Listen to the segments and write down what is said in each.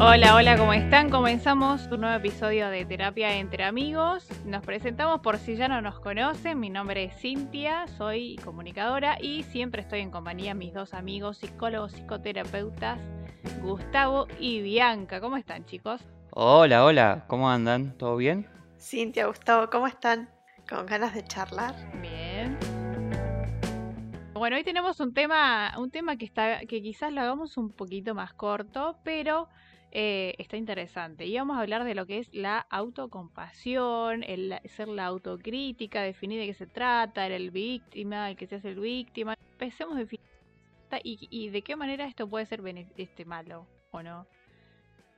Hola, hola, ¿cómo están? Comenzamos un nuevo episodio de Terapia entre Amigos. Nos presentamos por si ya no nos conocen. Mi nombre es Cintia, soy comunicadora y siempre estoy en compañía de mis dos amigos, psicólogos, psicoterapeutas, Gustavo y Bianca. ¿Cómo están, chicos? Hola, hola, ¿cómo andan? ¿Todo bien? Cintia, Gustavo, ¿cómo están? ¿Con ganas de charlar? Bien. Bueno, hoy tenemos un tema, un tema que está, que quizás lo hagamos un poquito más corto, pero eh, está interesante. Y vamos a hablar de lo que es la autocompasión, el ser la autocrítica, definir de qué se trata, el víctima, el que se hace el víctima. Empecemos de y, y de qué manera esto puede ser este, malo o no.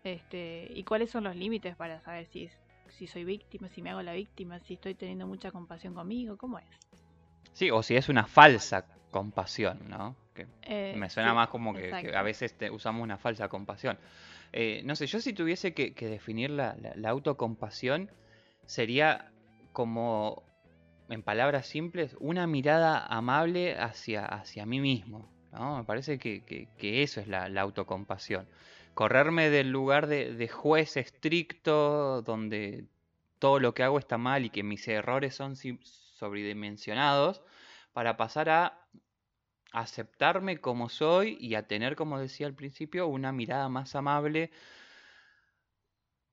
Este, y cuáles son los límites para saber si, si soy víctima, si me hago la víctima, si estoy teniendo mucha compasión conmigo, ¿cómo es? Sí, o si es una falsa compasión, ¿no? Que Eh, me suena sí, más como que, que a veces te- usamos una falsa compasión. Eh, no sé, yo si tuviese que, que definir la, la- la autocompasión, sería como, en palabras simples, una mirada amable hacia, hacia mí mismo. ¿no? Me parece que, que- eso es la, la autocompasión. Correrme del lugar de, juez estricto, donde todo lo que hago está mal y que mis errores son si- sobredimensionados, para pasar a aceptarme como soy y a tener, como decía al principio, una mirada más amable,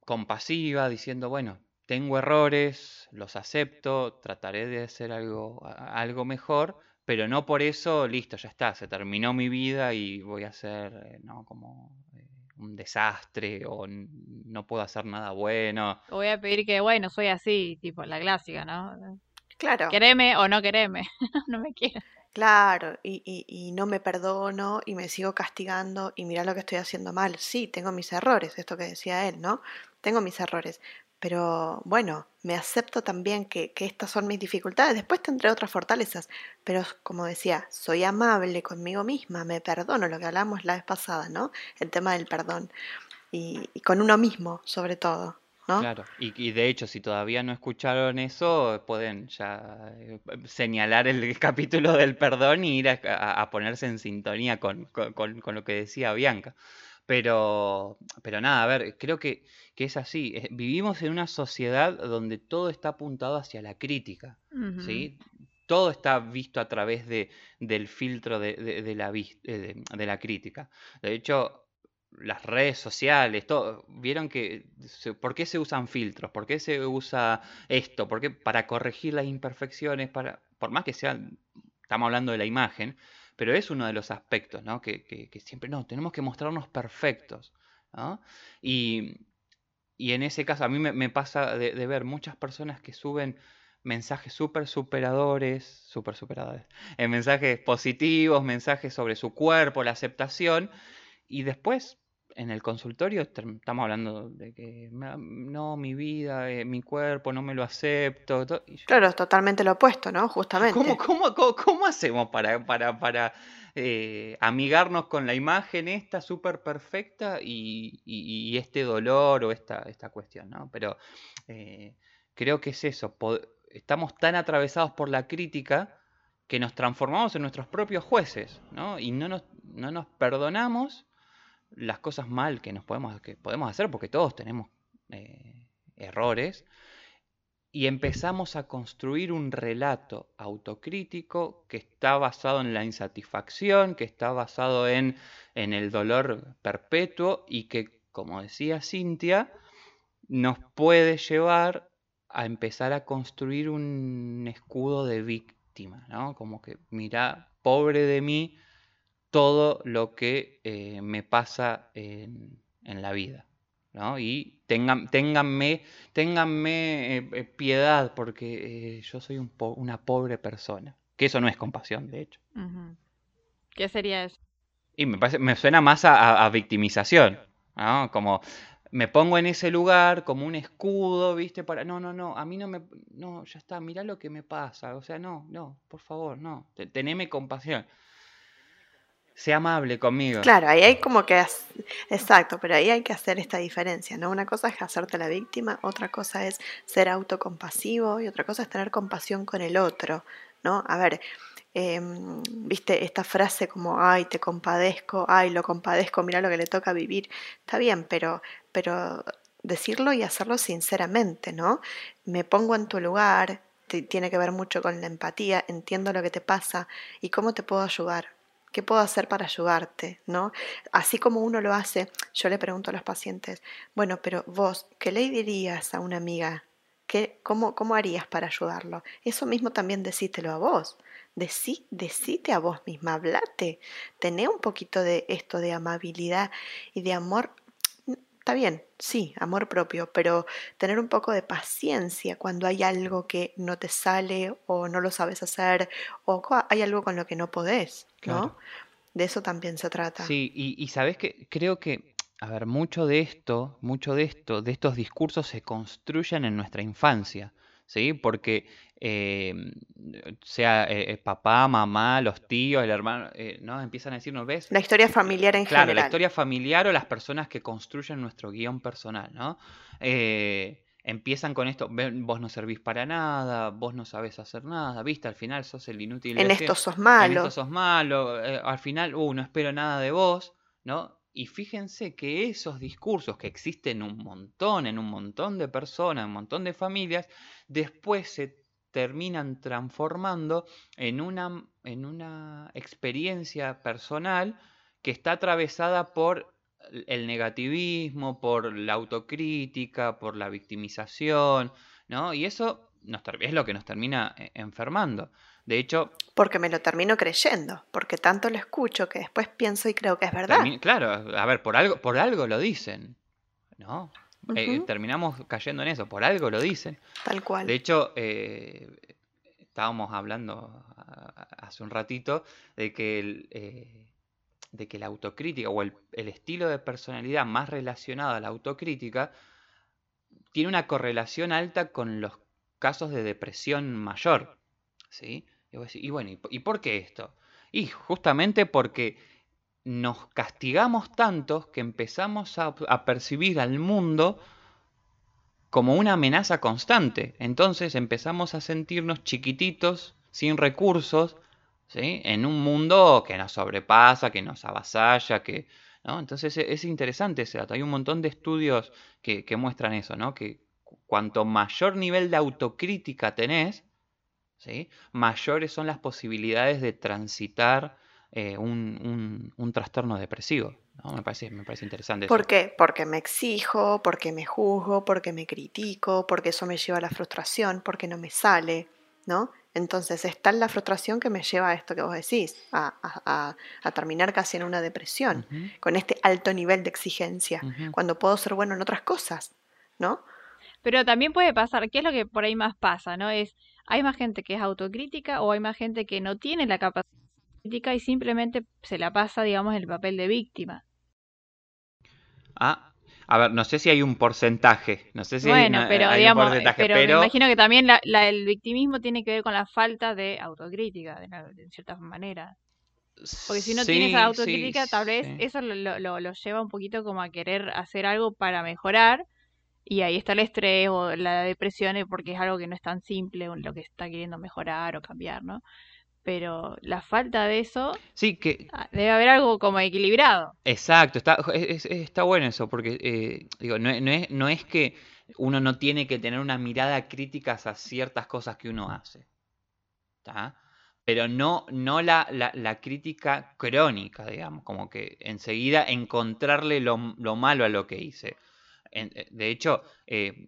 compasiva, diciendo, bueno, tengo errores, los acepto, trataré de hacer algo, algo mejor, pero no por eso, listo, ya está, se terminó mi vida y voy a ser, ¿no? Como eh, un desastre o no puedo hacer nada bueno. Voy a pedir que, bueno, soy así, tipo la clásica, ¿no? Claro, Quereme o no quereme. no me quieras. claro, y, y- y no me perdono y me sigo castigando y mira lo que estoy haciendo mal. Sí, tengo mis errores, esto que decía él, ¿no? Tengo mis errores, pero bueno, me acepto también que, que estas son mis dificultades. Después tendré otras fortalezas, pero como decía, soy amable conmigo misma, me perdono, lo que hablamos la vez pasada, ¿no? El tema del perdón y, y con uno mismo, sobre todo, ¿no? Claro, y, y de hecho, si todavía no escucharon eso, pueden ya eh, señalar el capítulo del perdón y ir a, a- a ponerse en sintonía con, con- lo que decía Bianca. Pero, pero nada, a ver, creo que, que es así. eh, Vivimos en una sociedad donde todo está apuntado hacia la crítica. ¿sí? Todo está visto a través de, del filtro de, de- de la, eh, de, de la crítica. De hecho, las redes sociales, todo, vieron que, ¿por qué se usan filtros? ¿Por qué se usa esto? ¿Por qué? Para corregir las imperfecciones, para, por más que sean, estamos hablando de la imagen, pero es uno de los aspectos, ¿no? Que, siempre, no, tenemos que mostrarnos perfectos. Y, y en ese caso, a mí me, pasa de, ver muchas personas que suben mensajes súper superadores, súper superadores, eh, mensajes positivos, mensajes sobre su cuerpo, la aceptación, y después en el consultorio estamos hablando de que "Me- no, mi vida, eh, mi cuerpo, no me lo acepto. yo, Claro, es totalmente lo opuesto, ¿no? Justamente. ¿Cómo, cómo, cómo, cómo hacemos para, para, para eh, amigarnos con la imagen esta súper perfecta y, y- y este dolor o esta, esta cuestión, ¿no? Pero eh, creo que es eso, estamos tan atravesados por la crítica que nos transformamos en nuestros propios jueces, ¿no? Y no nos, no nos perdonamos las cosas mal que nos podemos, que podemos hacer, porque todos tenemos eh, errores, y empezamos a construir un relato autocrítico que está basado en la insatisfacción, que está basado en, en el dolor perpetuo y que, como decía Cintia, nos puede llevar a empezar a construir un escudo de víctima, ¿no? Como que, mira, pobre de mí, todo lo que eh, me pasa en, en la vida, ¿no? Y tengan, ténganme, ténganme eh, eh, piedad porque eh, yo soy un po- una pobre persona. Que eso no es compasión, de hecho. ¿Qué sería eso? Y me parece, me suena más a, a- a victimización, ¿no? Como me pongo en ese lugar como un escudo, ¿viste? Para, no, no, no, a mí no me, no, ya está, mirá lo que me pasa, o sea, no, no, por favor, no, te- teneme compasión. Sea amable conmigo. Claro, ahí hay como que... Exacto, pero ahí hay que hacer esta diferencia, ¿no? Una cosa es hacerte la víctima, otra cosa es ser autocompasivo y otra cosa es tener compasión con el otro, ¿no? A ver, em, viste, esta frase como, ay, te compadezco, ay, lo compadezco, mira lo que le toca vivir. Está bien, pero, pero decirlo y hacerlo sinceramente, ¿no? Me pongo en tu lugar, tiene que ver mucho con la empatía, entiendo lo que te pasa y cómo te puedo ayudar. ¿Qué puedo hacer para ayudarte? ¿No? Así como uno lo hace, yo le pregunto a los pacientes, bueno, pero vos, ¿qué le dirías a una amiga? ¿Qué, cómo, ¿Cómo harías para ayudarlo? Eso mismo también decítelo a vos. Decí, decite a vos misma, hablate. Tené un poquito de esto de amabilidad y de amor Está bien, sí, amor propio, pero tener un poco de paciencia cuando hay algo que no te sale o no lo sabes hacer o hay algo con lo que no podés, ¿no? De eso también se trata. Sí, y, y sabes que creo que, a ver, mucho de esto, mucho de esto, de estos discursos se construyen en nuestra infancia, ¿sí? Porque Em, sea eh, eh, papá, mamá, los tíos, el hermano, eh, ¿no? Empiezan a decirnos, ¿ves? La historia familiar en claro, general. la historia familiar o las personas que construyen nuestro guion personal, ¿no? empiezan con esto, vos no servís para nada, vos no sabés hacer nada, viste, al final sos el inútil. En esto sos malo. En esto sos malo, al final, uh, no espero nada de vos, ¿no? Y fíjense que esos discursos que existen un montón, en un montón de personas, en un montón de familias, después se terminan transformando en una, en una experiencia personal que está atravesada por el negativismo, por la autocrítica, por la victimización, ¿no? Y eso nos, es lo que nos termina eh, enfermando. De hecho... Porque me lo termino creyendo, porque tanto lo escucho que después pienso y creo que es verdad. Claro, a ver, por algo, por algo lo dicen, ¿no? Eh, terminamos cayendo en eso, por algo lo dicen. Tal cual. De hecho, eh, estábamos hablando hace un ratito de que, el, eh, de que la autocrítica o el, estilo de personalidad más relacionado a la autocrítica tiene una correlación alta con los casos de depresión mayor. ¿sí? Y, bueno, ¿y por qué esto? Y justamente porque nos castigamos tanto que empezamos a, percibir al mundo como una amenaza constante. Entonces empezamos a sentirnos chiquititos, sin recursos, ¿sí? en un mundo que nos sobrepasa, que nos avasalla, que... ¿no? Entonces e, es interesante ese dato. Hay un montón de estudios que, que muestran eso, ¿no? que cuanto mayor nivel de autocrítica tenés, ¿sí? mayores son las posibilidades de transitar eh, un, un, trastorno depresivo. Me, parece, me parece interesante. ¿Por qué? Porque me exijo, porque me juzgo, porque me critico, porque eso me lleva a la frustración, porque no me sale, ¿no? Entonces está la frustración que me lleva a esto que vos decís, a, terminar casi en una depresión, con este alto nivel de exigencia, cuando puedo ser bueno en otras cosas, ¿no? Pero también puede pasar, ¿qué es lo que por ahí más pasa, no? Es, hay más gente que es autocrítica o hay más gente que no tiene la capacidad y simplemente se la pasa, digamos, el papel de víctima. Ah, a ver, no sé si hay un porcentaje, no sé si bueno, hay, pero, digamos, pero, me imagino que también la, el victimismo tiene que ver con la falta de autocrítica, de, cierta manera. Porque si no tienes autocrítica, tal vez eso lo, lo, lo, lleva un poquito como a querer hacer algo para mejorar. Y ahí está el estrés o la depresión, porque es algo que no es tan simple, lo que está queriendo mejorar o cambiar, ¿no? pero la falta de eso sí que ah, debe haber algo como equilibrado exacto está está bueno eso porque eh, digo no, es, no es que uno no tiene que tener una mirada crítica a ciertas cosas que uno hace ¿está? pero no no la, la, crítica crónica digamos como que enseguida encontrarle lo, malo a lo que hice eh, de hecho eh,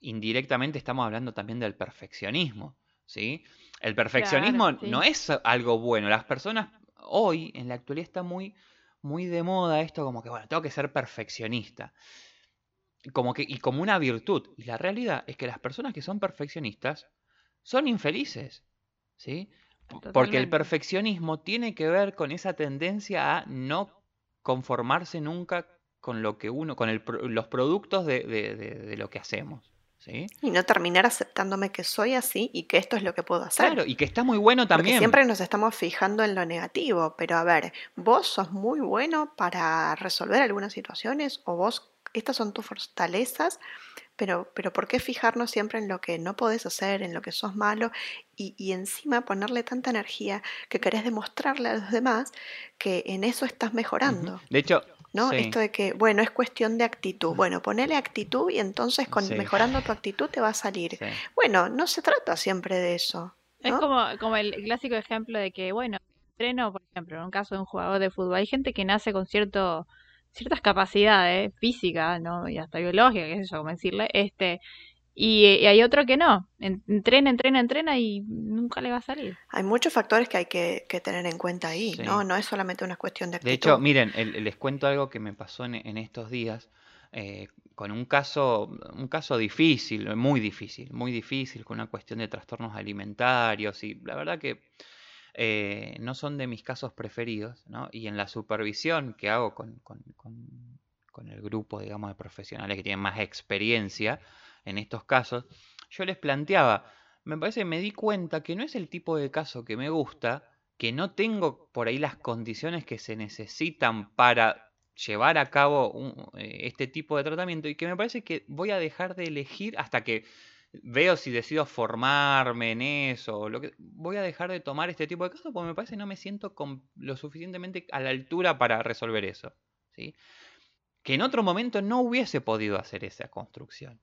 indirectamente estamos hablando también del perfeccionismo sí el perfeccionismo no es algo bueno. Las personas hoy, en la actualidad, está muy, muy de moda esto como que, bueno, tengo que ser perfeccionista. Como que, y como una virtud. Y la realidad es que las personas que son perfeccionistas son infelices. ¿Sí? Porque el perfeccionismo tiene que ver con esa tendencia a no conformarse nunca con lo que uno, con los productos de lo que hacemos. Y no terminar aceptándome que soy así y que esto es lo que puedo hacer. Claro, y que está muy bueno también. siempre nos estamos fijando en lo negativo, pero a ver, vos sos muy bueno para resolver algunas situaciones o vos, estas son tus fortalezas, pero, pero ¿por qué fijarnos siempre en lo que no podés hacer, en lo que sos malo y, y encima ponerle tanta energía que querés demostrarle a los demás que en eso estás mejorando? De hecho, ¿no? sí. Esto de que, bueno, es cuestión de actitud. Bueno, ponele actitud y entonces con Sí. mejorando tu actitud te va a salir. Sí. Bueno, no se trata siempre de eso. Es como, como el clásico ejemplo de que, bueno, entreno, por ejemplo, en un caso de un jugador de fútbol, hay gente que nace con cierto, ciertas capacidades físicas, ¿no? Y hasta biológicas, qué sé yo, cómo decirle, este, y, y hay otro que no. En- Entrena, entrena, entrena y nunca le va a salir. Hay muchos factores que hay que, que tener en cuenta ahí, Sí. ¿no? No es solamente una cuestión de actitud. De hecho, miren, el- les cuento algo que me pasó en, en estos días eh, con un caso, un caso difícil, muy difícil, muy difícil, con una cuestión de trastornos alimentarios y la verdad que eh, no son de mis casos preferidos, ¿no? Y en la supervisión que hago con, con- con- con el grupo, digamos, de profesionales que tienen más experiencia en estos casos, yo les planteaba, me parece, me di cuenta que no es el tipo de caso que me gusta, que no tengo por ahí las condiciones que se necesitan para llevar a cabo eh, este tipo de tratamiento y que me parece que voy a dejar de elegir hasta que veo si decido formarme en eso, lo que voy a dejar de tomar este tipo de casos porque me parece que no me siento con lo suficientemente a la altura para resolver eso, ¿sí? Que en otro momento no hubiese podido hacer esa construcción,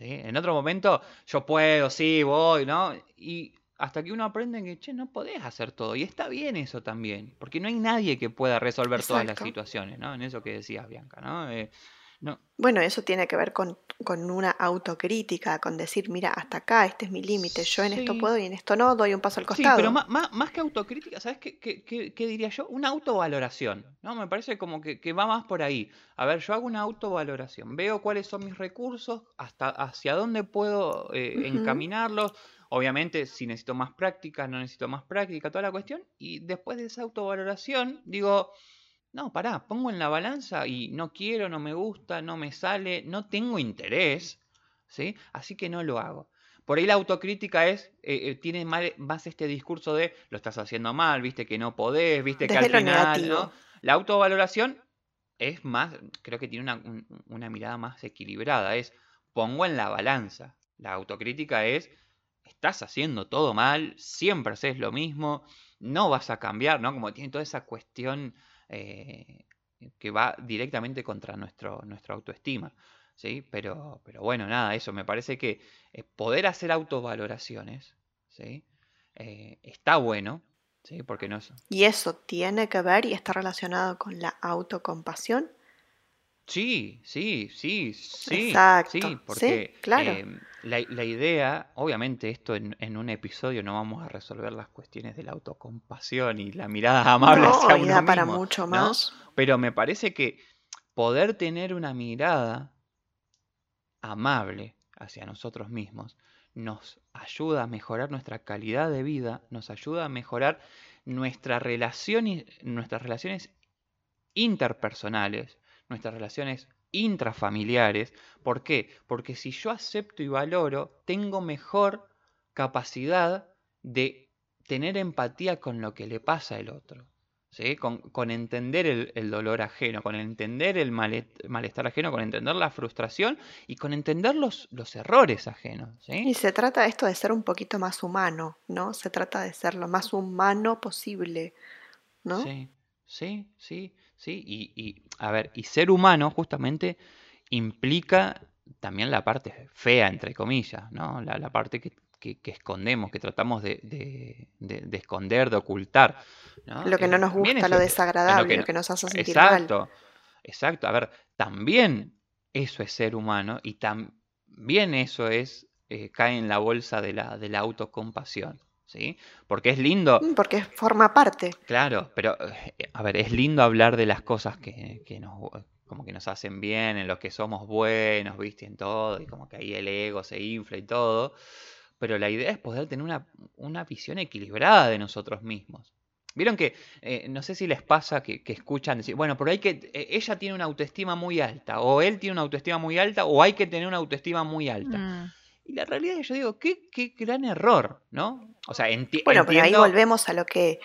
¿sí? En otro momento yo puedo, sí, voy, ¿no? Y hasta que uno aprende que, che, no podés hacer todo. Y está bien eso también, porque no hay nadie que pueda resolver todas las situaciones, ¿no? En eso que decías, Bianca, ¿no? Eh, no, Bueno, eso tiene que ver con, con una autocrítica, con decir, mira, hasta acá, este es mi límite, yo en esto Sí. puedo y en esto no, doy un paso al Sí, costado. pero más, más, más que autocrítica, ¿sabes qué, qué- qué- qué diría yo? Una autovaloración, ¿no? Me parece como que, que va más por ahí. A ver, yo hago una autovaloración, veo cuáles son mis recursos, hasta hacia dónde puedo eh, encaminarlos. Obviamente, si necesito más práctica, no necesito más práctica, toda la cuestión. Y después de esa autovaloración, digo, no, pará, pongo en la balanza y no quiero, no me gusta, no me sale, no tengo interés, ¿sí? Así que no lo hago. Por ahí la autocrítica es, eh, eh, tiene mal- más este discurso de lo estás haciendo mal, viste que no podés, viste que al final. ¿no? La autovaloración es más, creo que tiene una, un- una mirada más equilibrada, es pongo en la balanza. La autocrítica es, estás haciendo todo mal, siempre haces lo mismo, no vas a cambiar, ¿no? Como tiene toda esa cuestión eh, que va directamente contra nuestro, nuestra autoestima, ¿sí? Pero, pero bueno, nada, eso, me parece que eh, poder hacer autovaloraciones, ¿sí? Eh, está bueno, ¿sí? Porque no. Y eso tiene que ver y está relacionado con la autocompasión. Sí, sí, sí, sí, Exacto, sí, sí, porque claro. em, la, la idea, obviamente esto en, en un episodio no vamos a resolver las cuestiones de la autocompasión y la mirada amable No, hacia uno para mismo, mucho ¿no? más. Pero me parece que poder tener una mirada amable hacia nosotros mismos nos ayuda a mejorar nuestra calidad de vida, nos ayuda a mejorar nuestra relación y- nuestras relaciones interpersonales, nuestras relaciones intrafamiliares. ¿Por qué? Porque si yo acepto y valoro, tengo mejor capacidad de tener empatía con lo que le pasa al otro. ¿sí? Con, con entender el, el dolor ajeno, con entender el male- malestar ajeno, con entender la frustración y con entender los, los errores ajenos. ¿sí? Y se trata esto de ser un poquito más humano, ¿no? Se trata de ser lo más humano posible, ¿no? Sí, sí, sí, sí. Y, y, a ver, y ser humano justamente implica también la parte fea, entre comillas, ¿no? La, la parte que, que- que escondemos, que tratamos de, de- de- de esconder, de ocultar, ¿no? Lo que no nos gusta, lo es- desagradable, que lo que nos hace sentir mal. Exacto, exacto. A ver, también eso es ser humano y también eso es, eh, cae en la bolsa de la, de la autocompasión, ¿sí? Porque es lindo, Mm, Porque forma parte. claro, pero, eh, a ver, es lindo hablar de las cosas que, que nos, como que nos hacen bien, en los que somos buenos, ¿viste? En todo, y como que ahí el ego se infla y todo, pero la idea es poder tener una, una visión equilibrada de nosotros mismos. Vieron que, eh, no sé si les pasa que, que escuchan decir, bueno, pero hay que, eh, ella tiene una autoestima muy alta, o él tiene una autoestima muy alta, o hay que tener una autoestima muy alta. Mm. Y la realidad es que yo digo, qué, qué gran error, ¿no? O sea, enti- Bueno, pero ahí volvemos a lo que,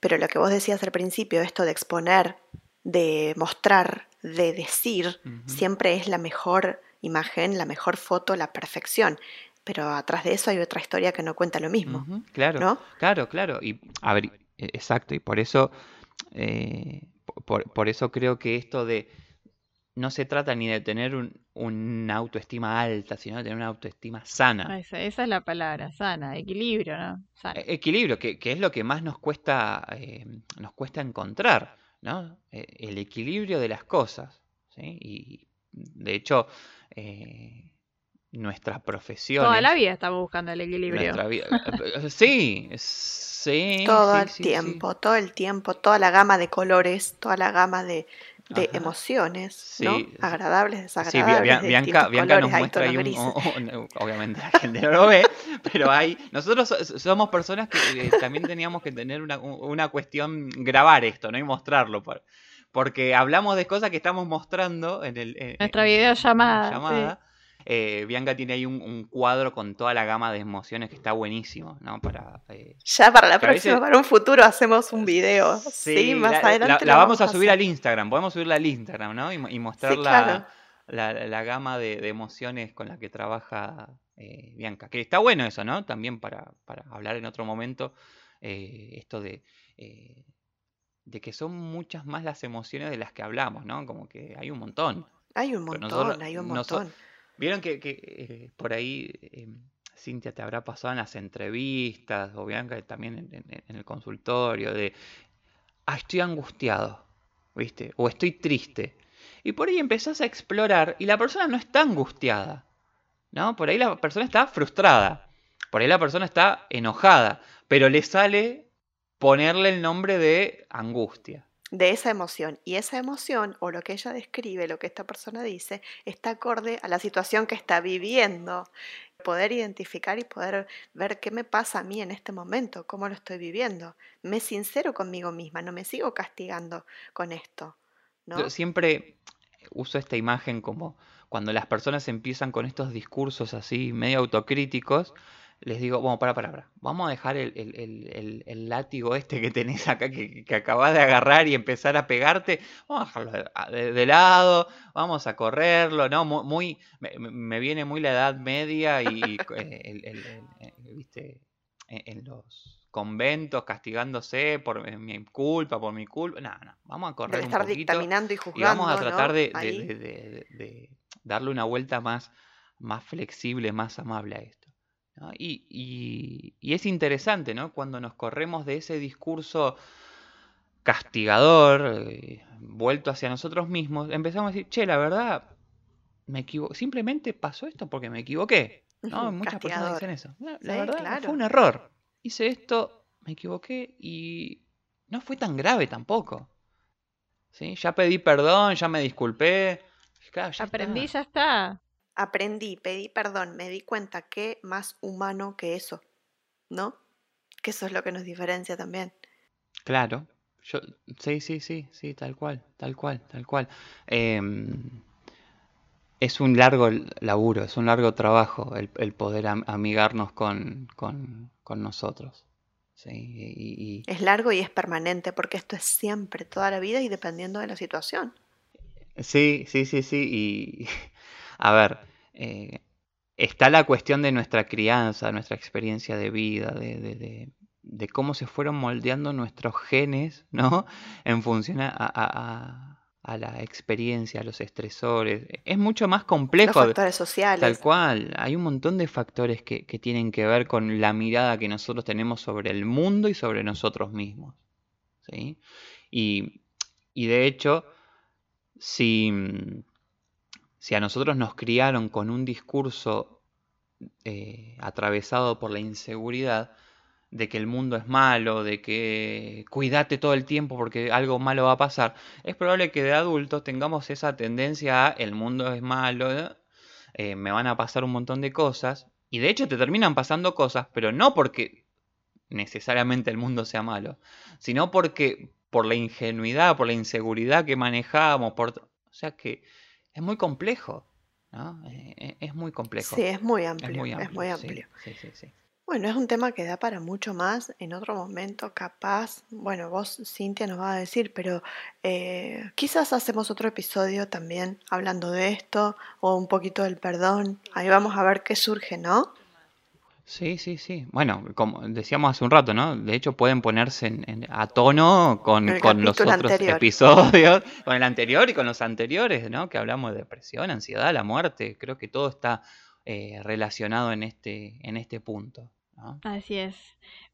pero lo que vos decías al principio, esto de exponer, de mostrar, de decir, siempre es la mejor imagen, la mejor foto, la perfección. Pero atrás de eso hay otra historia que no cuenta lo mismo. claro, ¿no? claro, claro. Y a ver, e, exacto. Y por eso, eh, por, eso creo que esto de no se trata ni de tener un, una autoestima alta, sino de tener una autoestima sana. Esa, es la palabra, sana, equilibrio, ¿no? E, equilibrio, que, es lo que más nos cuesta, eh, nos cuesta encontrar, ¿no? E, el equilibrio de las cosas. ¿sí? Y de hecho, eh, nuestra profesión. Toda la vida estamos buscando el equilibrio. sí, sí. Todo el tiempo, todo el tiempo, toda la gama de colores, toda la gama de, de emociones, ¿no? Agradables, desagradables. Sí, Bianca, Bianca nos muestra ahí un, obviamente la gente no lo ve, pero hay, nosotros somos personas que eh, también teníamos que tener una, una, cuestión, grabar esto, ¿no? Y mostrarlo, porque hablamos de cosas que estamos mostrando en el... Nuestra videollamada. llamada, eh, Bianca tiene ahí un, cuadro con toda la gama de emociones que está buenísimo, ¿no? Para, eh, ya para la próxima, para un futuro hacemos un video. Sí, más la, adelante. La, vamos a subir al Instagram, podemos subirla al Instagram, ¿no? Y, mostrar la, gama de, emociones con la que trabaja eh, Bianca. Que está bueno eso, ¿no? También para, hablar en otro momento, esto de de que son muchas más las emociones de las que hablamos, ¿no? Como que hay un montón. Hay un montón, hay un montón. Vieron que, eh, por ahí, eh, Cintia, te habrá pasado en las entrevistas, o Bianca también en, el consultorio, de, ah, estoy angustiado, ¿viste? O estoy triste. Y por ahí empezás a explorar y la persona no está angustiada, ¿no? Por ahí la persona está frustrada, por ahí la persona está enojada, pero le sale ponerle el nombre de angustia de esa emoción. Y esa emoción, o lo que ella describe, lo que esta persona dice, está acorde a la situación que está viviendo. Poder identificar y poder ver qué me pasa a mí en este momento, cómo lo estoy viviendo. Me sincero conmigo misma, no me sigo castigando con esto. ¿no? Yo siempre uso esta imagen como cuando las personas empiezan con estos discursos así medio autocríticos, les digo, bueno, para, para, para. Vamos a dejar el, látigo este que tenés acá, que, que, acabas de agarrar y empezar a pegarte. Vamos a dejarlo de, lado, vamos a correrlo, ¿no? Muy, me, viene muy la edad media y, eh, ¿viste? En, los conventos castigándose por mi culpa, por mi culpa. No, no, vamos a correr un poquito. dictaminando y juzgando, y vamos a tratar de, de, darle una vuelta más, más flexible, más amable a esto. Y, es interesante, ¿no? Cuando nos corremos de ese discurso castigador, eh, vuelto hacia nosotros mismos, empezamos a decir, che, la verdad, me equivoqué, simplemente pasó esto porque me equivoqué. ¿no? Muchas personas dicen eso. La, verdad, fue un error. Hice esto, me equivoqué y no fue tan grave tampoco. ¿Sí? Ya pedí perdón, ya me disculpé. Aprendí, ya está aprendí, pedí perdón, me di cuenta que más humano que eso, ¿no? Que eso es lo que nos diferencia también. Claro, yo, sí, sí, sí, sí, tal cual, tal cual, tal cual. Em, es un largo laburo, es un largo trabajo el, poder amigarnos con, con, con nosotros. Sí, y, Es largo y es permanente porque esto es siempre, toda la vida y dependiendo de la situación. Sí, sí, sí, sí. Y a ver, eh, está la cuestión de nuestra crianza, nuestra experiencia de vida, de, cómo se fueron moldeando nuestros genes, ¿no? En función a, la experiencia, a los estresores. Es mucho más complejo. Los factores sociales. Tal cual. Hay un montón de factores que, tienen que ver con la mirada que nosotros tenemos sobre el mundo y sobre nosotros mismos. ¿sí? Y, y de hecho, si si a nosotros nos criaron con un discurso eh, atravesado por la inseguridad, de que el mundo es malo, de que cuídate todo el tiempo porque algo malo va a pasar, es probable que de adultos tengamos esa tendencia a el mundo es malo, eh, me van a pasar un montón de cosas, y de hecho te terminan pasando cosas, pero no porque necesariamente el mundo sea malo, sino porque por la ingenuidad, por la inseguridad que manejamos, por... o sea que es muy complejo, ¿no? Eh, eh, es muy complejo. Sí, es muy amplio. Es muy amplio. Sí, sí, sí, Bueno, es un tema que da para mucho más. En otro momento, capaz, bueno, vos, Cintia, nos va a decir, pero eh, quizás hacemos otro episodio también hablando de esto o un poquito del perdón. Ahí vamos a ver qué surge, ¿no? Sí, sí, sí. Bueno, como decíamos hace un rato, ¿no? De hecho, pueden ponerse en, a tono con, con los otros episodios, con el anterior y con los anteriores, ¿no? Que hablamos de depresión, ansiedad, la muerte. Creo que todo está eh, relacionado en este, en este punto. Así es.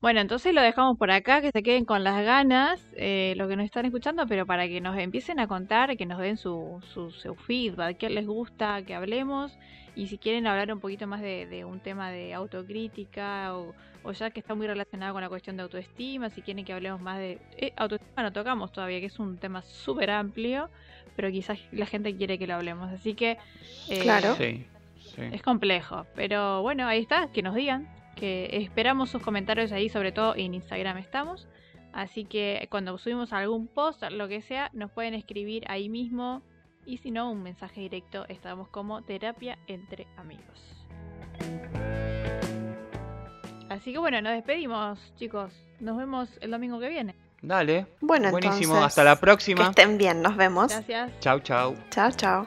Bueno, entonces lo dejamos por acá, que se queden con las ganas, eh, lo que nos están escuchando, pero para que nos empiecen a contar, que nos den su, su, su feedback, qué les gusta que hablemos, y si quieren hablar un poquito más de, un tema de autocrítica, o, ya que está muy relacionado con la cuestión de autoestima, si quieren que hablemos más de eh, autoestima, no tocamos todavía, que es un tema súper amplio, pero quizás la gente quiere que lo hablemos, así que... Eh, claro. Es complejo, pero bueno, ahí está, que nos digan, que esperamos sus comentarios ahí, sobre todo en Instagram estamos. Así que cuando subimos algún post, lo que sea, nos pueden escribir ahí mismo. Y si no, un mensaje directo. Estamos como terapia entre amigos. Así que bueno, nos despedimos, chicos. Nos vemos el domingo que viene. Dale. Bueno, Buenísimo. Hasta la próxima. Que estén bien. Nos vemos. Gracias. Chau, chau. Chao, chao.